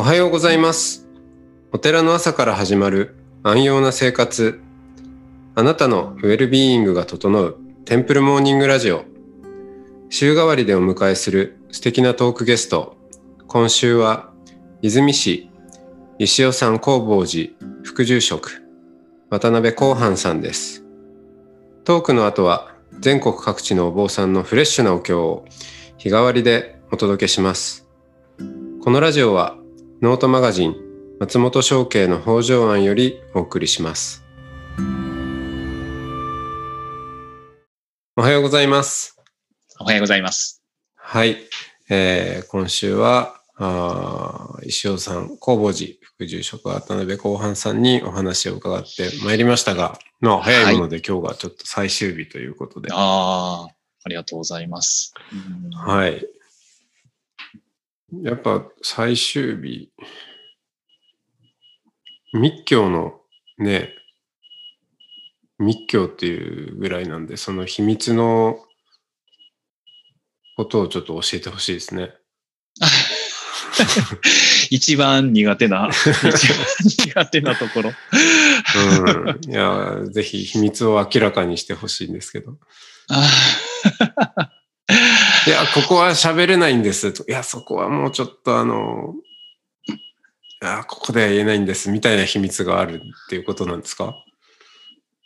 おはようございます。お寺の朝から始まる安養な生活。あなたのウェルビーイングが整うテンプルモーニングラジオ。週替わりでお迎えする素敵なトークゲスト。今週は泉市石尾山工房寺副住職渡辺光範さんです。トークの後は全国各地のお坊さんのフレッシュなお経を日替わりでお届けします。このラジオはノートマガジン松本商家の北条案よりお送りします。おはようございます。おはようございます。はい。えー今週は、あー石尾さん、工房寺副住職渡辺後半さんにお話を伺ってまいりましたが、まあ、早いもので今日がちょっと最終日ということで。ああ、ありがとうございます。うんはい。やっぱ最終日、密教のね、密教っていうぐらいなんで、その秘密のことをちょっと教えてほしいですね。一番苦手な、一番苦手なところ。うん。いや、ぜひ秘密を明らかにしてほしいんですけど。あ いや、ここは喋れないんですと。いや、そこはもうちょっとあの、いや、ここでは言えないんですみたいな秘密があるっていうことなんですか？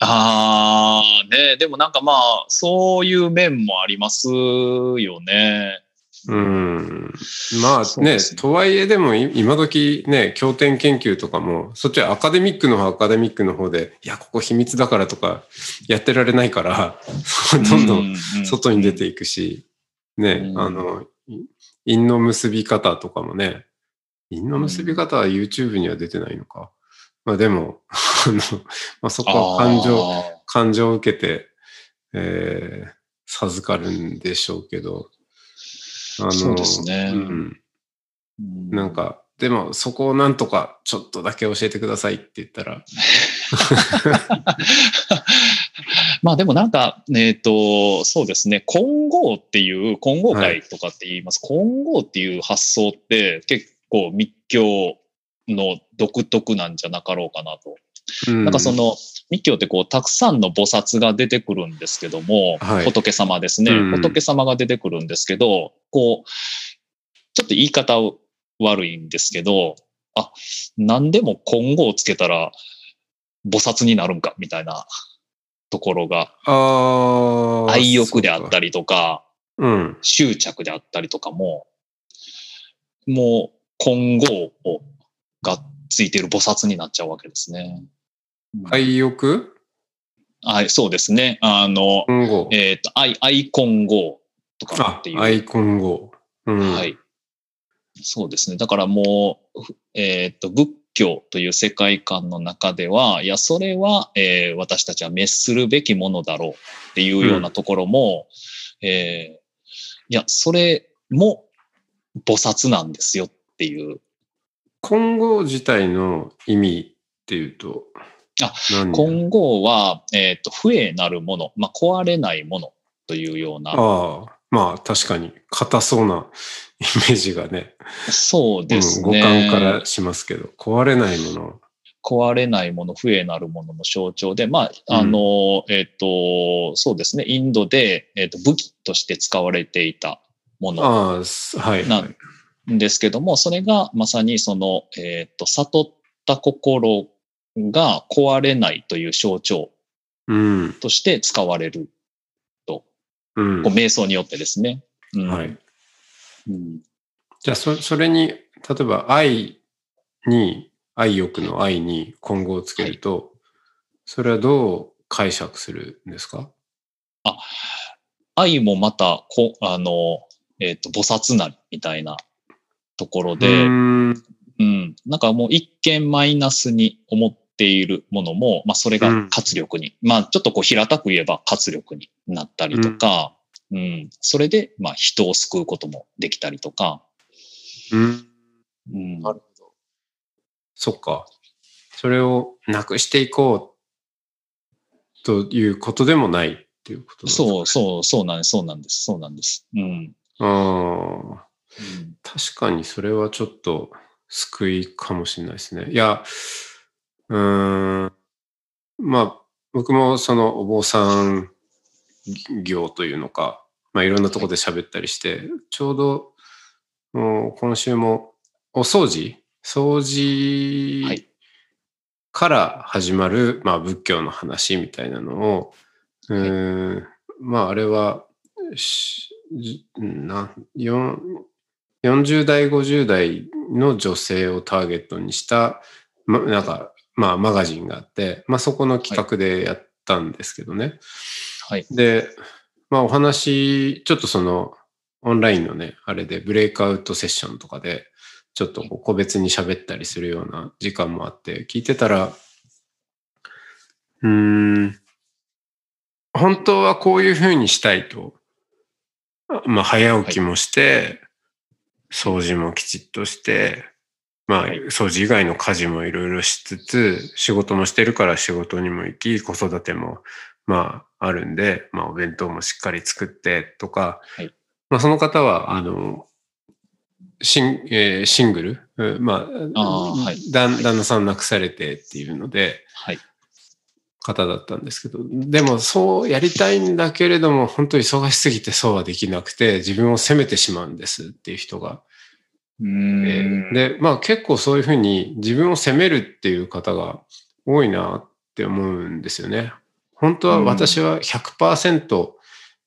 あー、ねでもなんかまあ、そういう面もありますよね。うん。まあね、ねとはいえでもい今時ね、経典研究とかも、そっちはアカデミックの方アカデミックの方で、いや、ここ秘密だからとかやってられないから、どんどん外に出ていくし、ね、うん。あの、い因の結び方とかもね、因の結び方は YouTube には出てないのか。まあでも、あの、まあそこは感情、あ感情を受けて、えー授かるんでしょうけど、あのそうですね。うん、ーなん。か、でもそこをなんとかちょっとだけ教えてくださいって言ったら、まあでもなんか、えっ、と、そうですね、混合っていう、混合会とかって言います。混合っていう発想って結構密教の独特なんじゃなかろうかなと。うん。なんかそ、の密教ってこうたくさんの菩薩が出てくるんですけども、はい。仏様ですね、うん。仏様が出てくるんですけど、こう、ちょっと言い方悪いんですけど、あ、何でも今後をつけたら菩薩になるんかみたいなところが。愛欲であっり。たりとか、うん。執着であったりとかも、もう今後をがついている菩薩になっちゃうわけですね。愛欲？はい、そうですね。あの。えっ、と、アイ、アイコン号とかあっていう。アイコン号。うん。はい。そうですね。だからもう、ふえっ、と、仏教という世界観の中では、いや、それは、えー私たちは滅するべきものだろうっていうようなところも、えーいや、それも菩薩なんですよっていう。混合自体の意味っていうと、あ何？今後は、えっ、と、不栄なるもの、まあ、壊れないものというような、まあ確かに硬そうな イメージがね、そうですうん、ね。五感からしますけど、壊れないもの。壊れないもの、不栄なるものの象徴で、まあ、あの、えっ、と、そうですね、インドで、えっ、と、武器として使われていたものああ、すはい。なはいんですけども、それがまさにその、えっ、と、悟った心が壊れないという象徴うん。として使われる、うんこう。瞑想によってですね。うんはい。うんじゃあ、そそれに、例えば愛に、愛欲の愛に混合をつけると、それはどう解釈するんですか？愛もまた、こあの、えっ、と、菩薩なりみたいなところで、うーんうん。なんかもう一見マイナスに思っているものも、まあそれが活力に、まあちょっとこう平たく言えば活力になったりとか、うん、それでまあ人を救うこともできたりとか、うん。うん、なるほど。そっか。それをなくしていこうということでもないっていうことですか？そうそう、そうなんです、そうなんです、そうなんです。うん。ああ、うん確かにそれはちょっと救いかもしれないですね。いや、うーん、まあ、僕もそのお坊さん業というのか、まあいろんなところで喋ったりして、ちょうど、もう今週もお掃除掃除はいから始まる、まあ仏教の話みたいなのを、うーん、まああれは、な、4 40代、50代の女性をターゲットにした、ま、なんか、まあマガジンがあって、まあそこの企画でやったんですけどね。はい。で、まあお話、ちょっとそのオンラインのね、あれでブレイクアウトセッションとかで、ちょっとこう個別に喋ったりするような時間もあって、聞いてたら、うーん、本当はこういうふうにしたいと、まあ早起きもして、掃除もきちっとして、まあはい。掃除以外の家事もいろいろしつつ、仕事もしてるから仕事にも行き、子育てもまああるんで、まあお弁当もしっかり作ってとか、はい。まあその方は、あの、シン,、えーシングル、うんまあ、あーはい。旦旦那さん亡くされてっていうので、はい。方だったんですけど、でもそうやりたいんだけれども、本当に忙しすぎてそうはできなくて、自分を責めてしまうんですっていう人がで、まあ結構そういうふうに自分を責めるっていう方が多いなって思うんですよね。本当は私は100%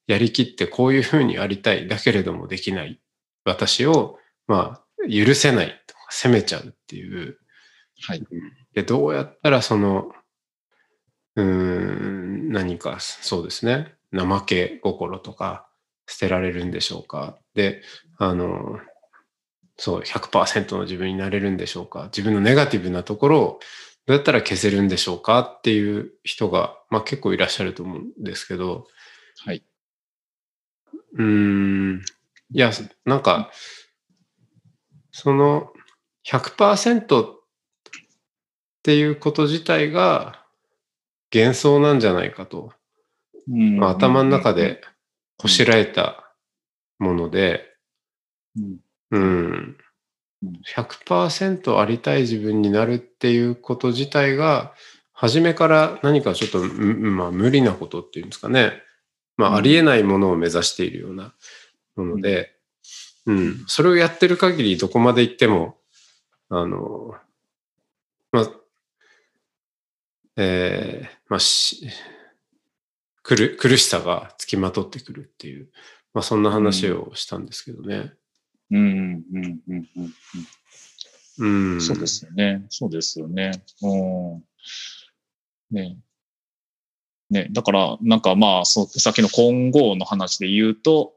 やりきってこういうふうにありたい。だけれどもできない。私を、まあ、許せないとか責めちゃうっていう。はい。で、どうやったらその、うーん、何か、そうですね。怠け心とか捨てられるんでしょうか。で、あの、そう、100%の自分になれるんでしょうか？自分のネガティブなところをどうやったら消せるんでしょうか？っていう人が、まあ結構いらっしゃると思うんですけど、はい。うーん、いや、なんか、その100%っていうこと自体が幻想なんじゃないかと、うん。まあ頭の中でこしらえたもので、うんうんうん、100%ありたい自分になるっていうこと自体が、初めから何かちょっと、うんまあ、無理なことっていうんですかね。まうんあ、ありえないものを目指しているようなもので、うん、それをやってる限りどこまで行っても、あの、まあ、えーまあ、し、苦苦しさがつきまとってくるっていう、まあ、そんな話をしたんですけどね。うんうんうんうんうんうん。そうですよね。そうですよね。うん。ね。ね。だから、なんかまあ、そうさっきの今後の話で言うと、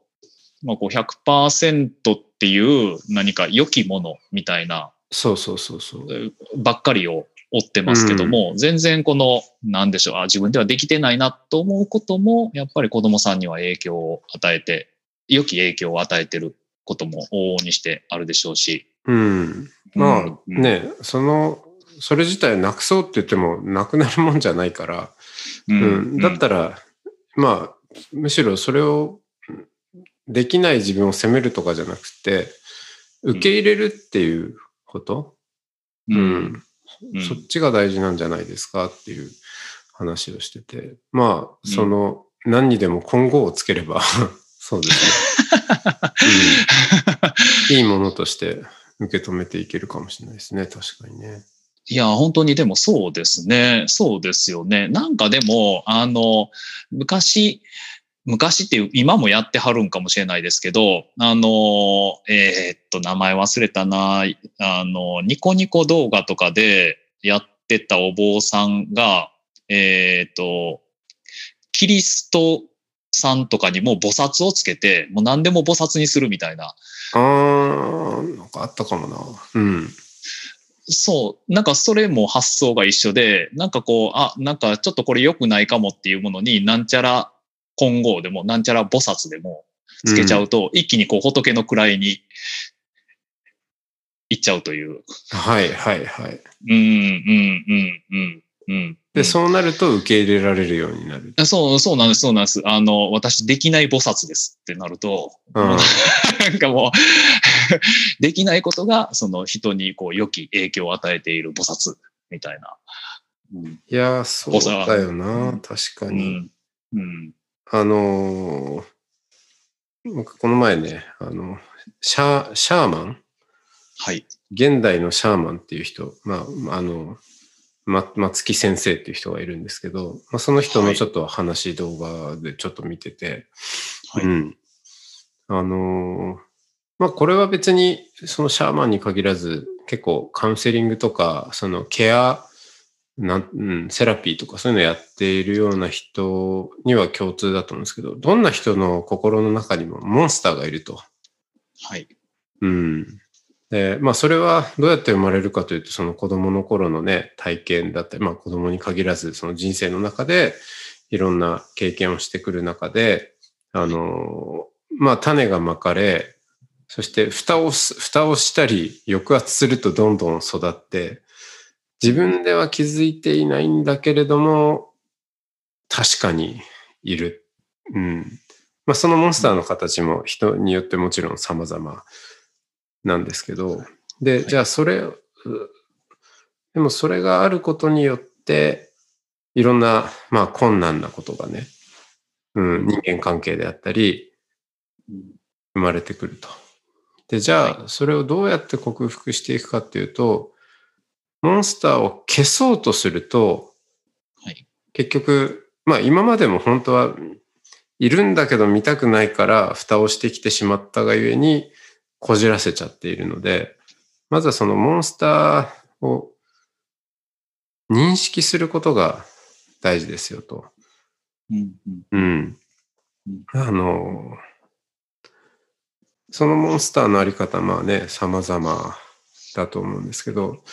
まあ、こう100%っていう何か良きものみたいなそうそうそうそう。ばっかりを追ってますけども、全然この、なんでしょう、あ、自分ではできてないなと思うことも、やっぱり子供さんには影響を与えて、良き影響を与えてることも往々にしてあるでしょうし。うん。まあうん。ね、その、それ自体なくそうって言ってもなくなるもんじゃないから、ううん。だったら、まあ、むしろそれをできない自分を責めるとかじゃなくて、受け入れるっていうこと、ううん。ん。うん。そっちが大事なんじゃないですかっていう。話をしてて、まあ、その、何にでも今後をつければ、そうですね。うんいいものとして受け止めていけるかもしれないですね。確かにね。いや、本当にでもそうですね。そうですよね。なんかでも、あの、昔、昔って、今もやってはるんかもしれないですけど、あの、えーっと、名前忘れたな、あの、ニコニコ動画とかでやってたお坊さんが、えーっと、キリストさんとかにも菩薩をつけて、もう何でも菩薩にするみたいな、あー、なんかあったかもな。うん。そう。なんかそれも発想が一緒で、なんかこう、あ、なんかちょっとこれ良くないかもっていうものに、なんちゃら混合でも、なんちゃら菩薩でもつけちゃうと、一気にこう仏の位に行っちゃうという。はいはいはい。うん、うん、うん、うん、うん。で、そうなると受け入れられるようになる。そう、そうなんです、そうなんです。あの、私できない菩薩ですってなると、うんなんかもう、できないことが、その人にこう良き影響を与えている菩薩みたいな。うん、いや、そうだよな、確かに。うん。うん、あのー、僕この前ね、あの、シャシャーマン？はい。現代のシャーマンっていう人、まあ、あの、ま、松木先生っていう人がいるんですけど、まあ、その人のちょっと話動画でちょっと見てて、はい、うん。あのー、まあ、これは別にそのシャーマンに限らず、結構カウンセリングとか、そのケア、なん、うん、セラピーとかそういうのやっているような人には共通だと思うんですけど、どんな人の心の中にもモンスターがいると。はい。うん。で、まあそれはどうやって生まれるかというと、その子供の頃のね、体験だったり、まあ子供に限らず、その人生の中でいろんな経験をしてくる中で、あの、まあ種がまかれ、そして蓋を、蓋をしたり抑圧するとどんどん育って、自分では気づいていないんだけれども、確かにいる。うん。まあそのモンスターの形も人によってもちろん様々なんですけど、で、はい、じゃあそれ、でもそれがあることによって、いろんな、まあ困難なことがね、うん、人間関係であったり、生まれてくると。で、じゃあ、それをどうやって克服していくかっていうと、モンスターを消そうとすると、はい、結局、まあ今までも本当はいるんだけど見たくないから蓋をしてきてしまったがゆえに、こじらせちゃっているので、まずはそのモンスターを認識することが大事ですよと。うん。うん。あの、そのモンスターのあり方、まあね、様々だと思うんですけど、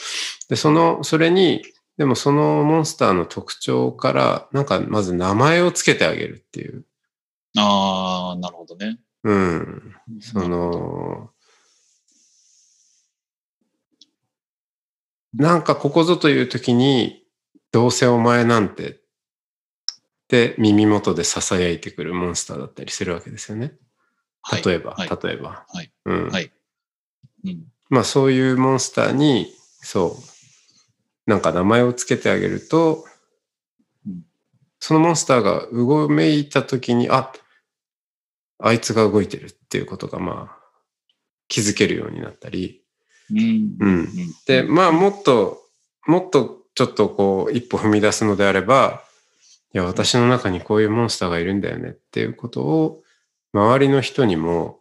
で、その、それに、でもそのモンスターの特徴から、なんかまず名前をつけてあげるっていう。ああ、なるほどね。うん。その、なんかここぞという時に、どうせお前なんてって耳元で囁いてくるモンスターだったりするわけですよね。例えば、はい、例えば。はい。うん。はい。うん、まあそういうモンスターに、そう、なんか名前をつけてあげると、うん、そのモンスターがうごめいた時に、あ、あいつが動いてるっていうことがまあ気づけるようになったり、うん。うん。で、まあ、もっと、もっとちょっとこう、一歩踏み出すのであれば、いや、私の中にこういうモンスターがいるんだよねっていうことを、周りの人にも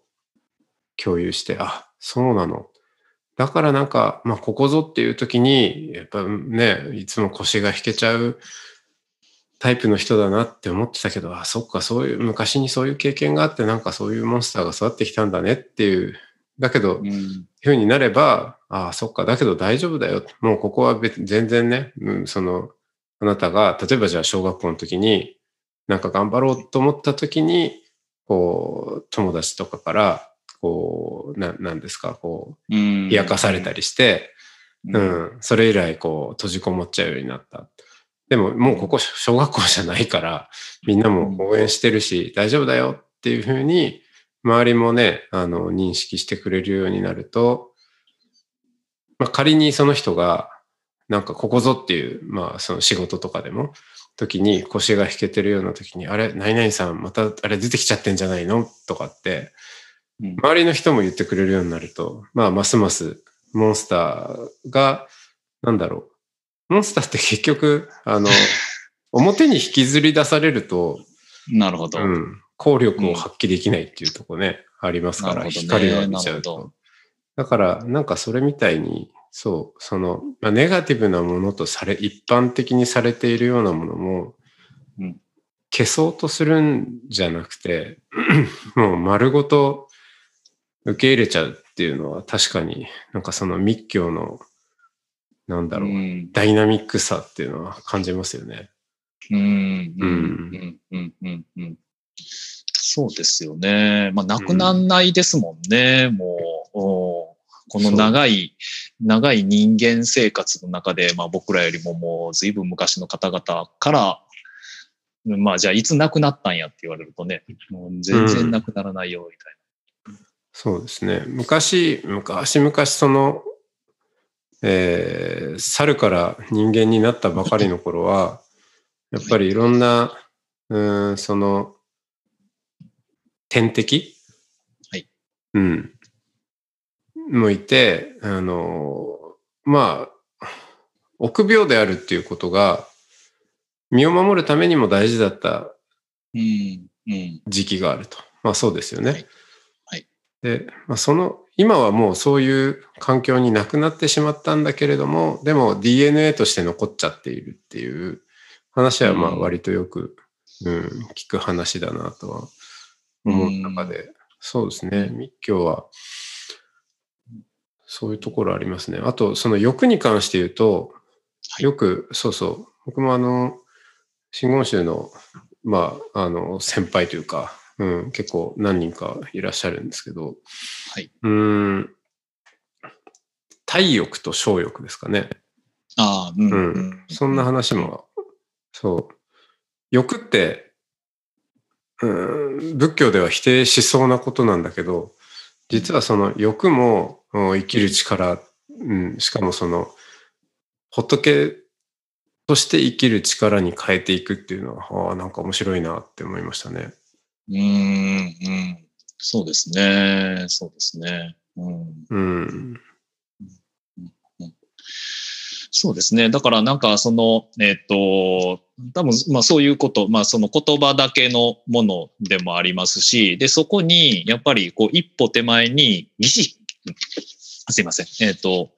共有して、あ、そうなの。だからなんか、まあ、ここぞっていう時に、やっぱね、いつも腰が引けちゃうタイプの人だなって思ってたけど、あ、そっか、そういう、昔にそういう経験があって、なんかそういうモンスターが育ってきたんだねっていうだけど、うん、ふうになれば、ああ、そっか、だけど大丈夫だよ。もうここは別全然ね、うん、その、あなたが、例えばじゃあ小学校の時に、なんか頑張ろうと思った時に、こう、友達とかから、こう、な、なんですか、こう、冷やかされたりして、うん、うん、それ以来、こう、閉じこもっちゃうようになった。でも、もうここ小学校じゃないから、みんなも応援してるし、大丈夫だよっていうふうに、周りもね、あの、認識してくれるようになると、まあ、仮にその人が、なんかここぞっていう、まあ、その仕事とかでも、時に腰が引けてるような時に、あれ、何々さん、またあれ出てきちゃってんじゃないの？とかって、周りの人も言ってくれるようになると、まあ、ますますモンスターが、なんだろう。モンスターって結局、あの、表に引きずり出されると、なるほど。うん。効力を発揮できないっていうとこね、うん、ありますから、ね、光が見ちゃうと。だから、なんかそれみたいに、そう、その、まあ、ネガティブなものとされ、一般的にされているようなものも、うん、消そうとするんじゃなくて、もう丸ごと受け入れちゃうっていうのは確かになんかその密教の、なんだろう、うん、ダイナミックさっていうのは感じますよね。うん、うん、うん、うん、うん、うん。そうですよね。まあ、なくなんないですもんね、うん、もう。この長い、長い人間生活の中で、まあ僕らよりももう随分昔の方々から、まあじゃあいつ亡くなったんやって言われるとね、もう全然なくならないよ、みたいな。うん、そうですね。昔、昔々その、えー、猿から人間になったばかりの頃は、やっぱりいろんな、うん、その、天敵？はい。うん。もいて、あの、まあ、臆病であるっていうことが、身を守るためにも大事だったうん。うん。時期があると。まあそうですよね。はいはいで、まあ、その、今はもうそういう環境になくなってしまったんだけれども、でも DNA として残っちゃっているっていう話はまあうん割とよく、うん、聞く話だなとは思う中で、そうですね、密教はそういうところありますね。あと、その欲に関して言うと、はいよく、そうそう、僕もあの、真言宗の、まあ、あの、先輩というか、うん、結構何人かいらっしゃるんですけど、はい。うーん、体欲と小欲ですかね。ああ、うん。うんうんそんな話も、そう。欲って、うん、仏教では否定しそうなことなんだけど、実はその欲もうん生きる力、うん、しかもその仏として生きる力に変えていくっていうのは、ああ、なんか面白いなって思いましたね。うん。うん。そうですね。そうですね。うん。うん。そうですね。だからなんかその、えっ、と、多分まあそういうこと、まあその言葉だけのものでもありますし、で、そこにやっぱりこう一歩手前に儀式、すいません。えっ、と、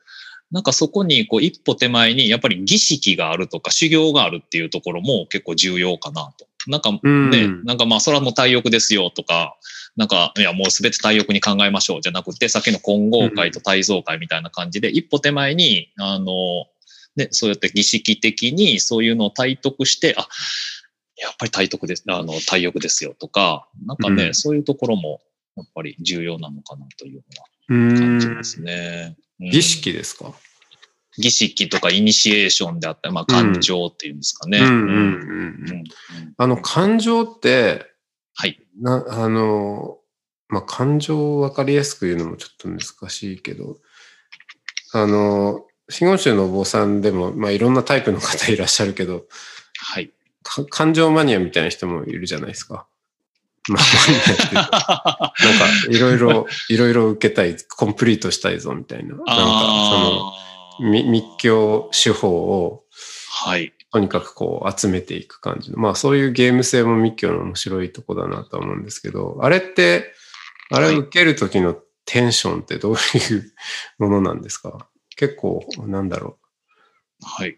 なんかそこにこう一歩手前にやっぱり儀式があるとか修行があるっていうところも結構重要かなと。なんかね、うんなんかまあそれはもう体欲ですよとか、なんか、いや、もうすべて体欲に考えましょうじゃなくて、さっきの混合会と体造会みたいな感じで、一歩手前に、あの、ね、そうやって儀式的にそういうのを体得して、あ、やっぱり体得です、あの、体欲ですよとか、なんかね、うん。そういうところも、やっぱり重要なのかなといううのは感ん。じますね。うん。儀式ですか？儀式とかイニシエーションであったり、まあ、感情っていうんですかね。あの、感情って、はい。な、あの、まあ、感情を分かりやすく言うのもちょっと難しいけど、あの、真言宗のお坊さんでも、まあ、いろんなタイプの方いらっしゃるけど、はい。か感情マニアみたいな人もいるじゃないですか。まあ、マニアっていうか、なんか、いろいろ、いろいろ受けたい、コンプリートしたいぞみたいな。なんか、その、密教手法を、はい。とにかくこう集めていく感じの。まあそういうゲーム性も密教の面白いとこだなとは思うんですけど、あれって、あれを受ける時のテンションってどういうものなんですか？結構、なんだろはい。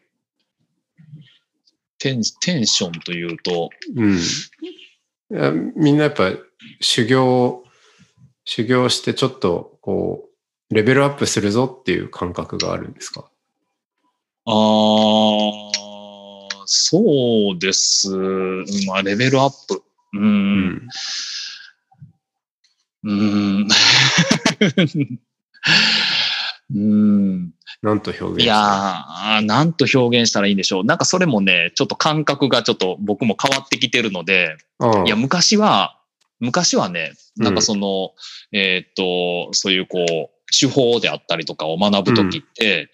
テンテンションというと、う。うん。いやみんなやっぱ修行、修行してちょっとこう、レベルアップするぞっていう感覚があるんですか？ああ、そうです。まあ、レベルアップ。う。。うんうん。う ん。なんと表現いやー、なんと表現したらいいんでしょう。なんかそれもね、ちょっと感覚がちょっと僕も変わってきてるので、いや、昔は、昔はね、うんなんかその、えーっと、そういうこう、手法であったりとかを学ぶときって、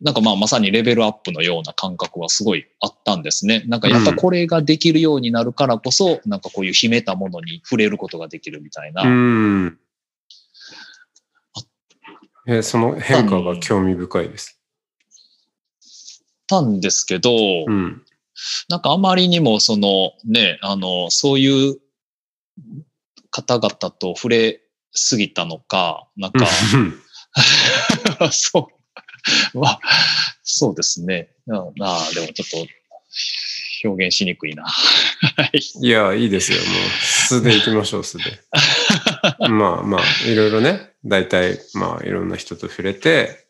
なんかまあまさにレベルアップのような感覚はすごいあったんですね。なんかやっぱこれができるようになるからこそ、なんかこういう秘めたものに触れることができるみたいな。うん。えその変化が興味深いです。たんですけど、うん。なんかあまりにもそのね、あの、そういう方々と触れすぎたのか、なんか、そう。まあ、そうですね。うんああ、でもちょっと表現しにくいな。はい。いや、いいですよ。もう、素で行きましょう、素で。まあまあ、いろいろね、大体、まあ、いろんな人と触れて、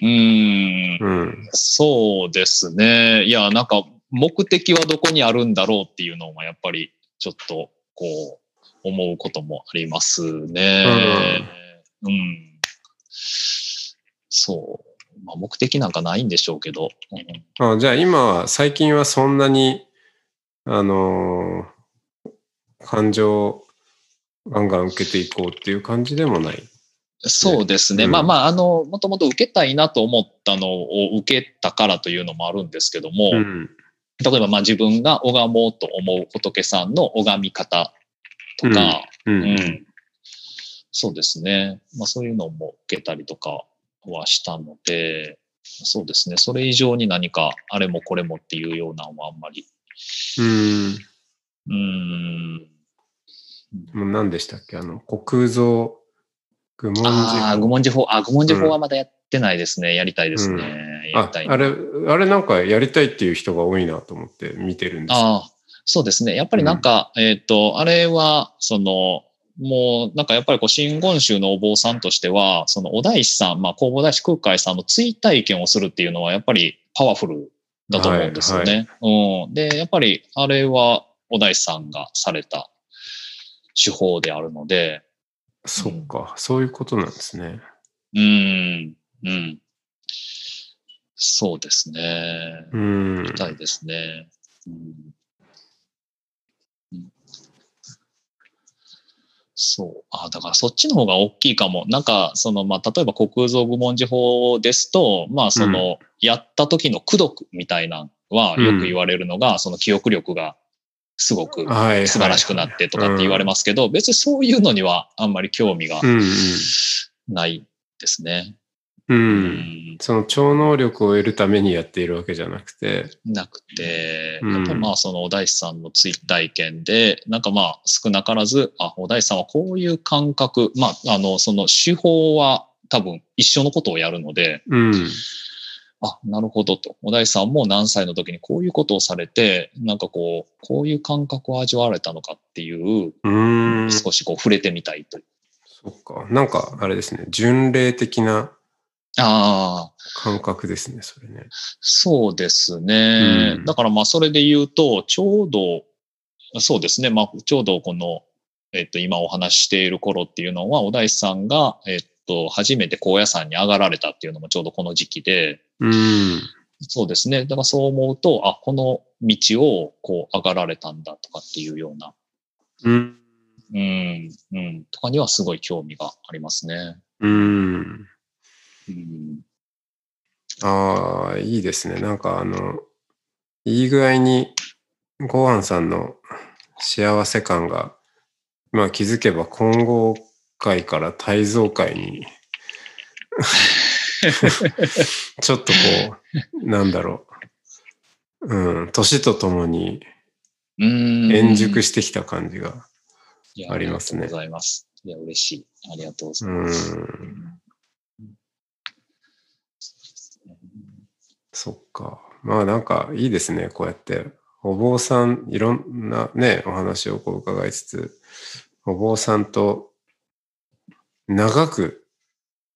うーん。うん。そうですね。いや、なんか、目的はどこにあるんだろうっていうのは、やっぱり、ちょっと、こう、思うこともありますね。うん。そう。まあ、目的なんかないんでしょうけど。うんあじゃあ今は、最近はそんなに、あのー感情ガンガン受けていこうっていう感じでもない。そうですね。うんまあまあ、あの、もともと受けたいなと思ったのを受けたからというのもあるんですけども、うん。例えばまあ自分が拝もうと思う仏さんの拝み方とか、う。うんんそうですね。まあそういうのも受けたりとかはしたので、そうですね。それ以上に何かあれもこれもっていうようなのはあんまり。うん。うーん。もう何でしたっけ？あの、国蔵愚問ああ、寺愚問寺法、あ、愚問寺法うんはまだやってないですね。やりたいですね。やりああれ、あれなんかやりたいっていう人が多いなと思って見てるんですよああ、そうですね。やっぱりなんか、えっ、と、あれは、その、もう、なんかやっぱりこう、真言宗のお坊さんとしては、そのお大師さん、まあ、弘法大師空海さんの追体験をするっていうのは、やっぱりパワフルだと思うんですよね。うん。で、やっぱり、あれは、お大師さんがされた手法であるので、そっか、そういうことなんですね。うん、うん。そうですね。うん。みたいですね。うんうんそう。あだからそっちの方が大きいかも。なんか、その、まあ、例えば国蔵愚問寺法ですと、まあ、その、やった時の功徳みたいなのはよく言われるのが、その記憶力がすごくはい。素晴らしくなってとかって言われますけど、別にそういうのにはあんまり興味がうんないですね。うん。う。うんんその超能力を得るためにやっているわけじゃなくて。なくて、うんやっぱりまあそのお大師さんの追体験で、なんかまあ少なからず、あ、お大師さんはこういう感覚、まああのその手法は多分一緒のことをやるので、うん。あ、なるほどと。お大師さんも何歳の時にこういうことをされて、なんかこう、こういう感覚を味わわれたのかっていう、うん。少しこう触れてみたいという。そっか。なんか、あれですね。巡礼的なああ、感覚ですね、それね。そうですね。うんだからまあそれで言うと、ちょうど、そうですね。まあちょうどこの、えっと今お話ししている頃っていうのは、お大師さんが、えっと、初めて高野山に上がられたっていうのもちょうどこの時期で、うん。そうですね。だからそう思うと、あ、この道をこう上がられたんだとかっていうような、うん。うん、うん、とかにはすごい興味がありますね。うん。うん、ああ、いいですね。なんかあの、いい具合に、ごはんさんの幸せ感が、まあ気づけば混合界から大蔵界に、ちょっとこう、なんだろう。うん、年とともにうん円熟してきた感じが。ありますねありがとうございます。いや、嬉しい。ありがとうござういます。ん、そっか。まあなんかいいですね。こうやって、お坊さん、いろんなね、お話をこう伺いつつ、お坊さんと長く、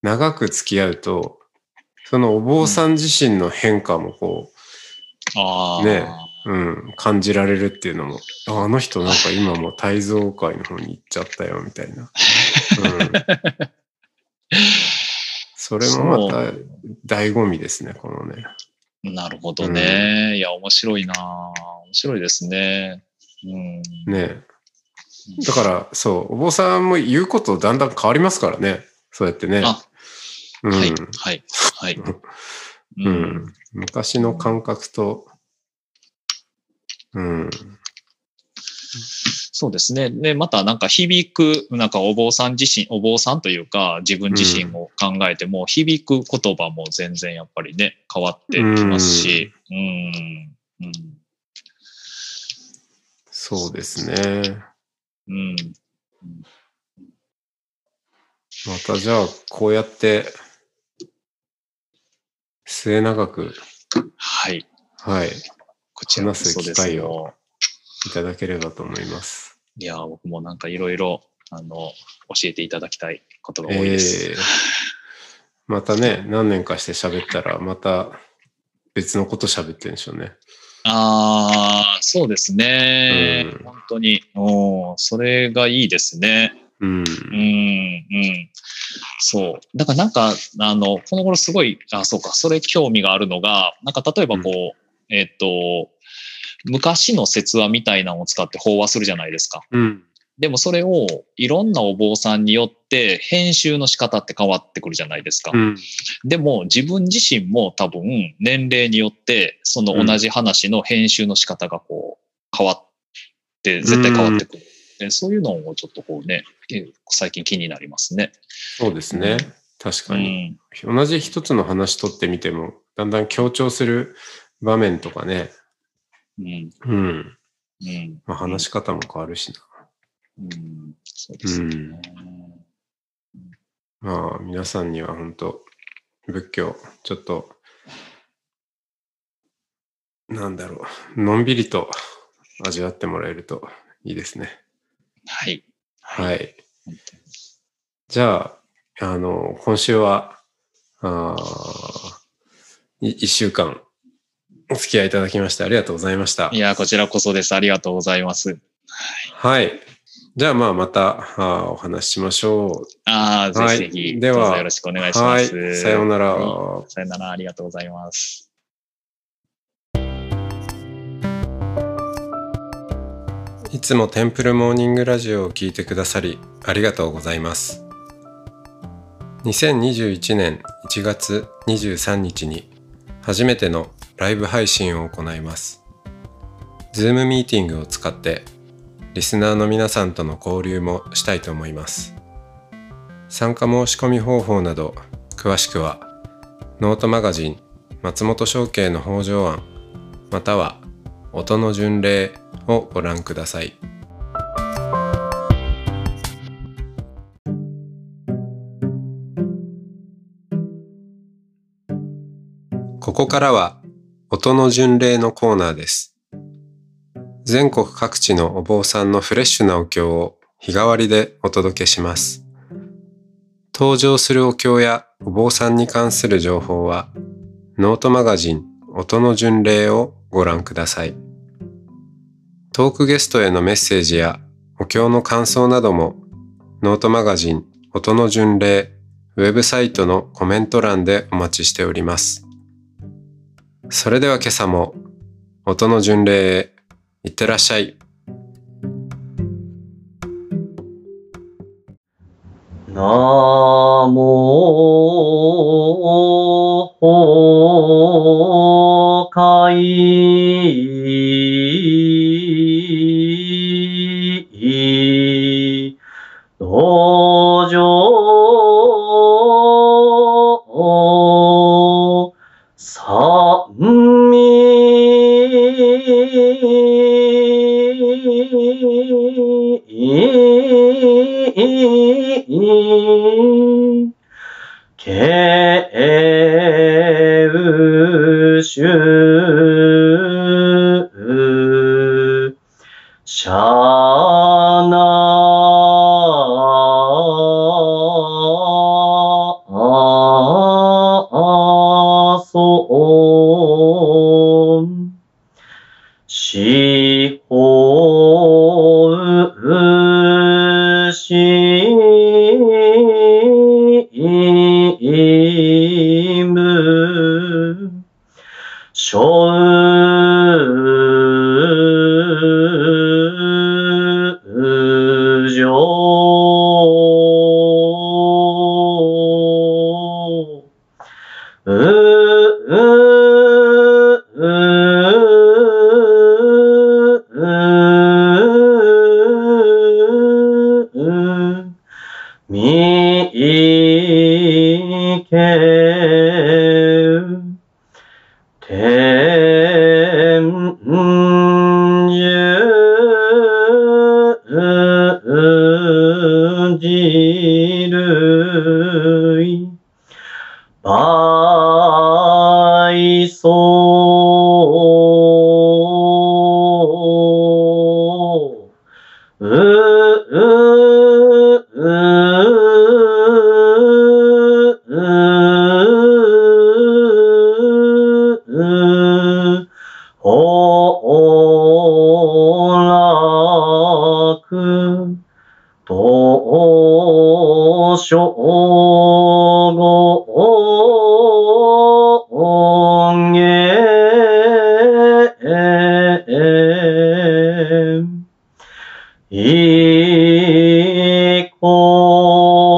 長く付き合うと、そのお坊さん自身の変化もこああ、ねう、うん、感じられるっていうのも、ああの人なんか今もう大蔵会の方に行っちゃったよ、みたいな。うん、それもまた醍醐味ですね、このね。なるほどね。いや、面白いな面白いですね。うん。ね だから、そう、お坊さんも言うことだんだん変わりますからね。そうやってね。あ、うんはい、はい、はい。う うんん。昔の感覚と、うん。そうですね。で、またなんか響く、なんかお坊さん自身、お坊さんというか自分自身を考えても、響く言葉も全然やっぱりね、変わってきますし、うん。うん。そうですね。うん。またじゃあ、こうやって、末永く、はい。はい、こちらこそです機を。いただければと思います。いや、僕もなんかいろいろ、あの、教えていただきたいことが多いです。えーまたね、何年かして喋ったら、また別のこと喋ってるんでしょうね。ああ、そうですね。うん本当に。うん、それがいいですね。うん。うん、うん。そう。だからなんか、あの、この頃すごい、あ、そうか、それ興味があるのが、なんか例えばこう、えっと、昔の説話みたいなのを使って法話するじゃないですか。うん。でもそれをいろんなお坊さんによって編集の仕方って変わってくるじゃないですか。うん。でも自分自身も多分年齢によってその同じ話の編集の仕方がこう変わって、絶対変わってくる。でそういうのをちょっとこうね、え最近気になりますね。そうですね。確うかに。ん。同じ一つの話取ってみても、だんだん強調する場面とかね。うん。うん。うん。まあ、話し方も変わるしな。うん。そうですね。まあ、皆さんには本当仏教、ちょっと、なんだろう、のんびりと味わってもらえるといいですね。はい。はい。本じゃあ、あの、今週は、あ一週間お付き合いいただきましてありがとうございましたい。や、こちらこそです。ありがとうございます。はい。じゃあまあまたあーお話ししましょああ、ぜはいひぜひ、ではどうぞよろしくお願う。いしまはい。す。さようなら。はいさよなら、ありがとうございます。いつもテンプルモーニングラジオを聞いてくださりありがとうございます。2021年1月23日に初めてのライブ配信を行います。Zoom ミーティングを使ってリスナーの皆さんとの交流もしたいと思います。参加申し込み方法など詳しくはノートマガジン松本商家の北条案または音の巡礼をご覧ください。ここからは音の巡礼のコーナーです。全国各地のお坊さんのフレッシュなお経を日替わりでお届けします。登場するお経やお坊さんに関する情報はノートマガジン音の巡礼をご覧ください。トークゲストへのメッセージやお経の感想などもノートマガジン音の巡礼ウェブサイトのコメント欄でお待ちしております。それでは今朝も音の巡礼へいってらっしゃい。なもほかい all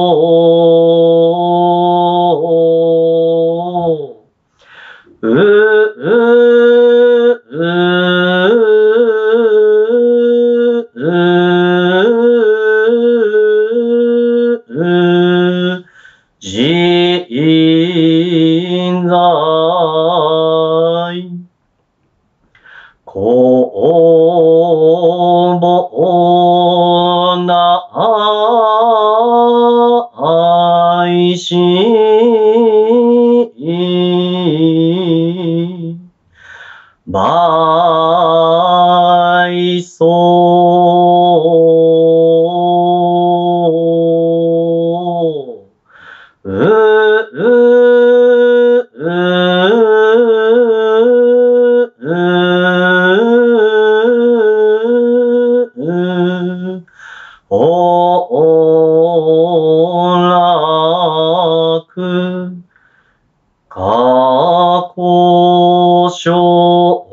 少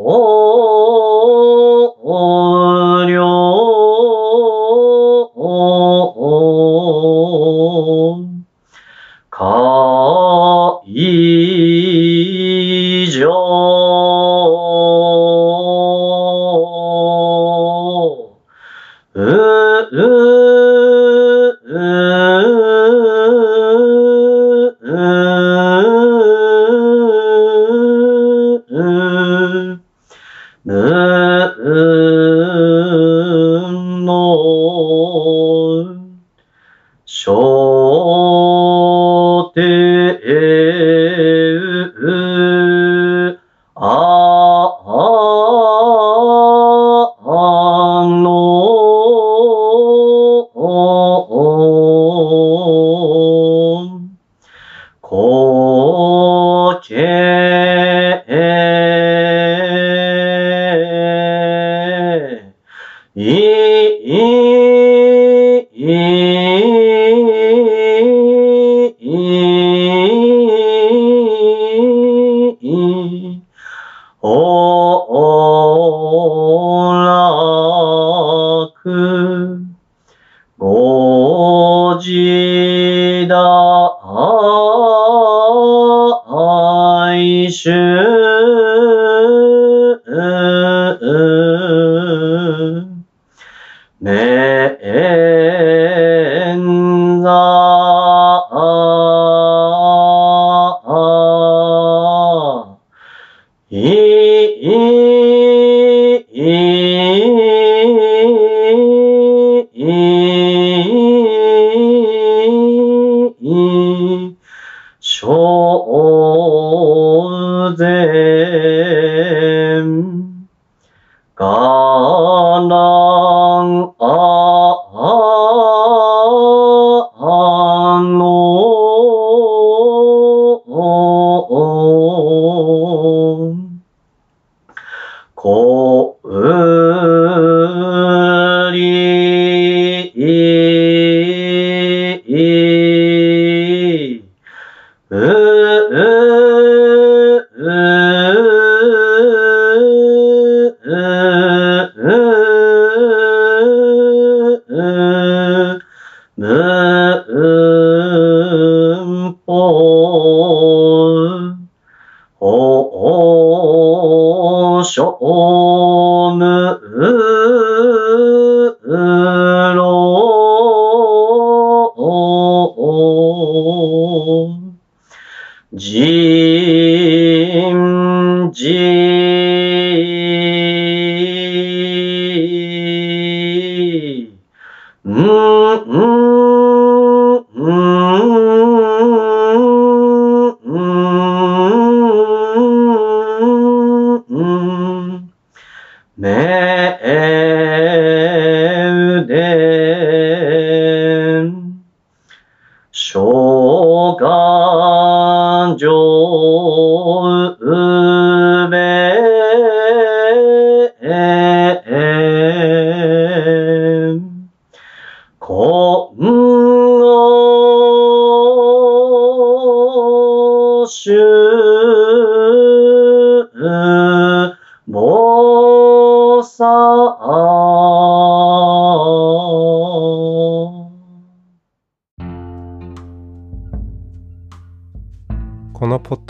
こ